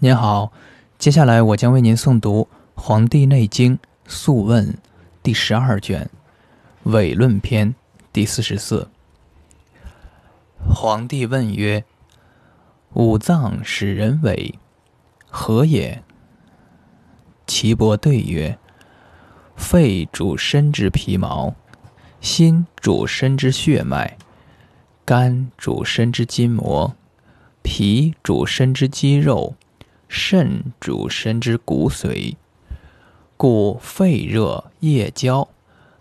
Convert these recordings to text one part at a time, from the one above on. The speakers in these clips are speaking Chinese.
您好，接下来我将为您诵读《黄帝内经·素问》第十二卷《伪论篇》第四十四。皇帝问曰：“五脏使人伪，何也？”岐伯对曰：“肺主身之皮毛，心主身之血脉，肝主身之筋膜，脾主身之肌肉。”肾主身之骨髓，故肺热夜交，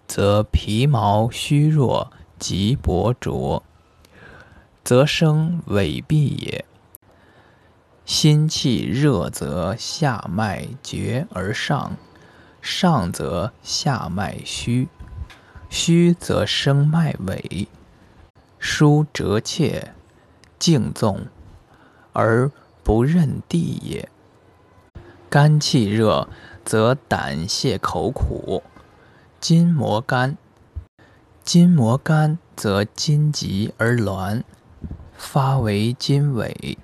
则皮毛虚弱及薄浊，则生痿痹也。心气热则下脉绝而上，上则下脉虚，虚则生脉痿，疏折切，静纵。而。不认地也。肝气热，则胆泄口苦，筋膜干；筋膜干，则筋急而挛，发为筋痿。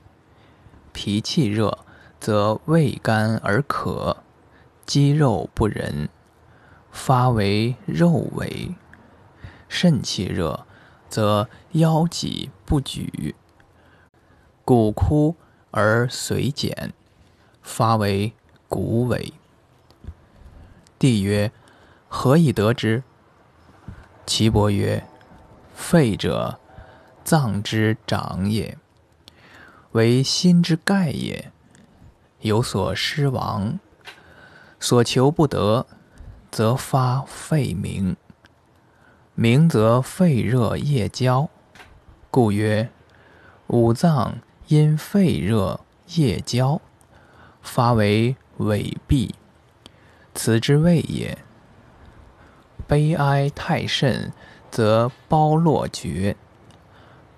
脾气热，则胃干而渴，肌肉不仁，发为肉痿。肾气热，则腰脊不举，骨枯。而髓减，发为骨痿。帝曰：何以得之？岐伯曰：肺者，脏之长也，为心之盖也。有所失亡，所求不得，则发肺鸣。鸣则肺热夜交，故曰五脏。因肺热夜交，发为痿痹，此之谓也。悲哀太甚，则包络绝；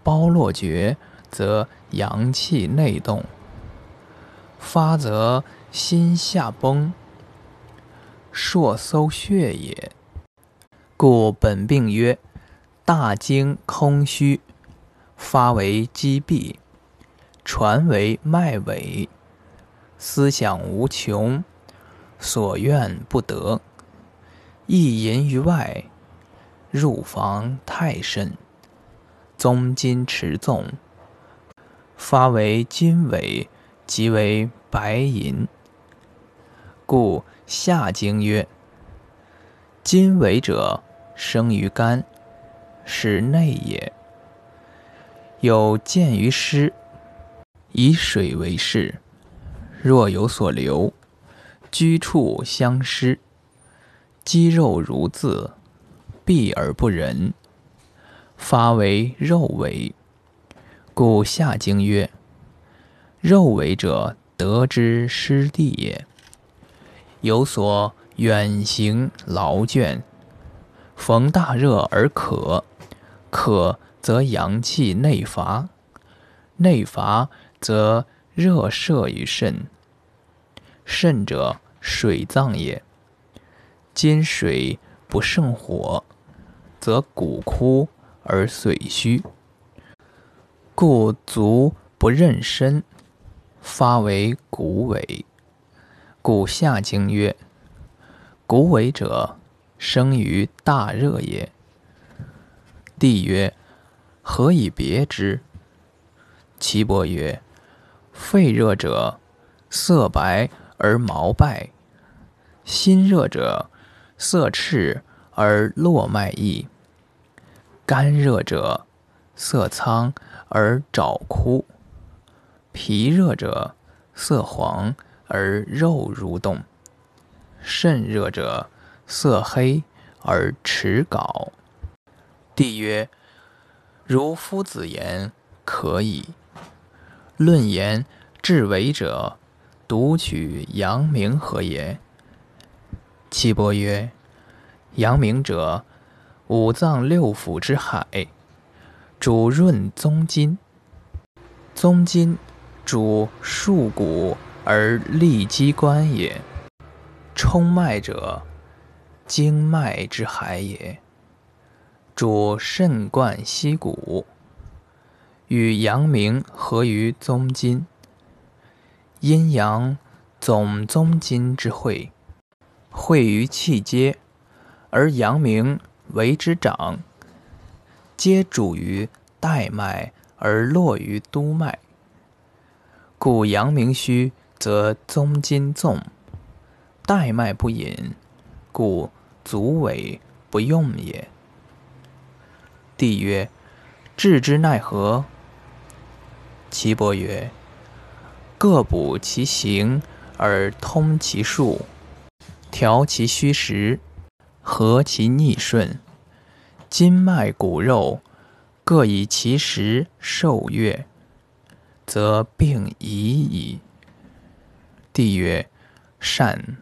包络绝，则阳气内动，发则心下崩，硕搜血也。故本病曰大经空虚，发为积闭。传为脉尾，思想无穷，所愿不得，意淫于外，入房太甚，宗金持纵，发为金尾，即为白银。故下经曰：金尾者，生于肝，是内也。有见于湿。以水为势，若有所留，居处相失，肌肉如字，闭而不仁，发为肉痿。故下经曰：肉痿者，得之失地也。有所远行劳倦，逢大热而渴，渴则阳气内乏，内乏。则热摄于肾，肾者水脏也。今水不胜火，则骨枯而髓虚，故足不任身，发为骨痿。故下经曰：骨痿者，生于大热也。帝曰：何以别之？岐伯曰：肺热者，色白而毛败；心热者，色赤而络脉溢；肝热者，色苍而爪枯；脾热者，色黄而肉蠕动；肾热者，色黑而齿槁。帝曰：如夫子言，可以。论言至为者，独取阳明何也？岐伯曰：阳明者，五脏六腑之海，主润宗筋。宗筋主束骨而利机关也。冲脉者，经脉之海也，主肾贯息骨。与阳明合于宗筋，阴阳总宗筋之会，会于气阶，而阳明为之长。皆主于带脉，而络于督脉。故阳明虚，则宗筋纵；带脉不引，故足尾不用也。帝曰：治之奈何？岐伯曰：各补其形，而通其数，调其虚实，和其逆顺。筋脉骨肉各以其时受悦，则病已矣。帝曰：善。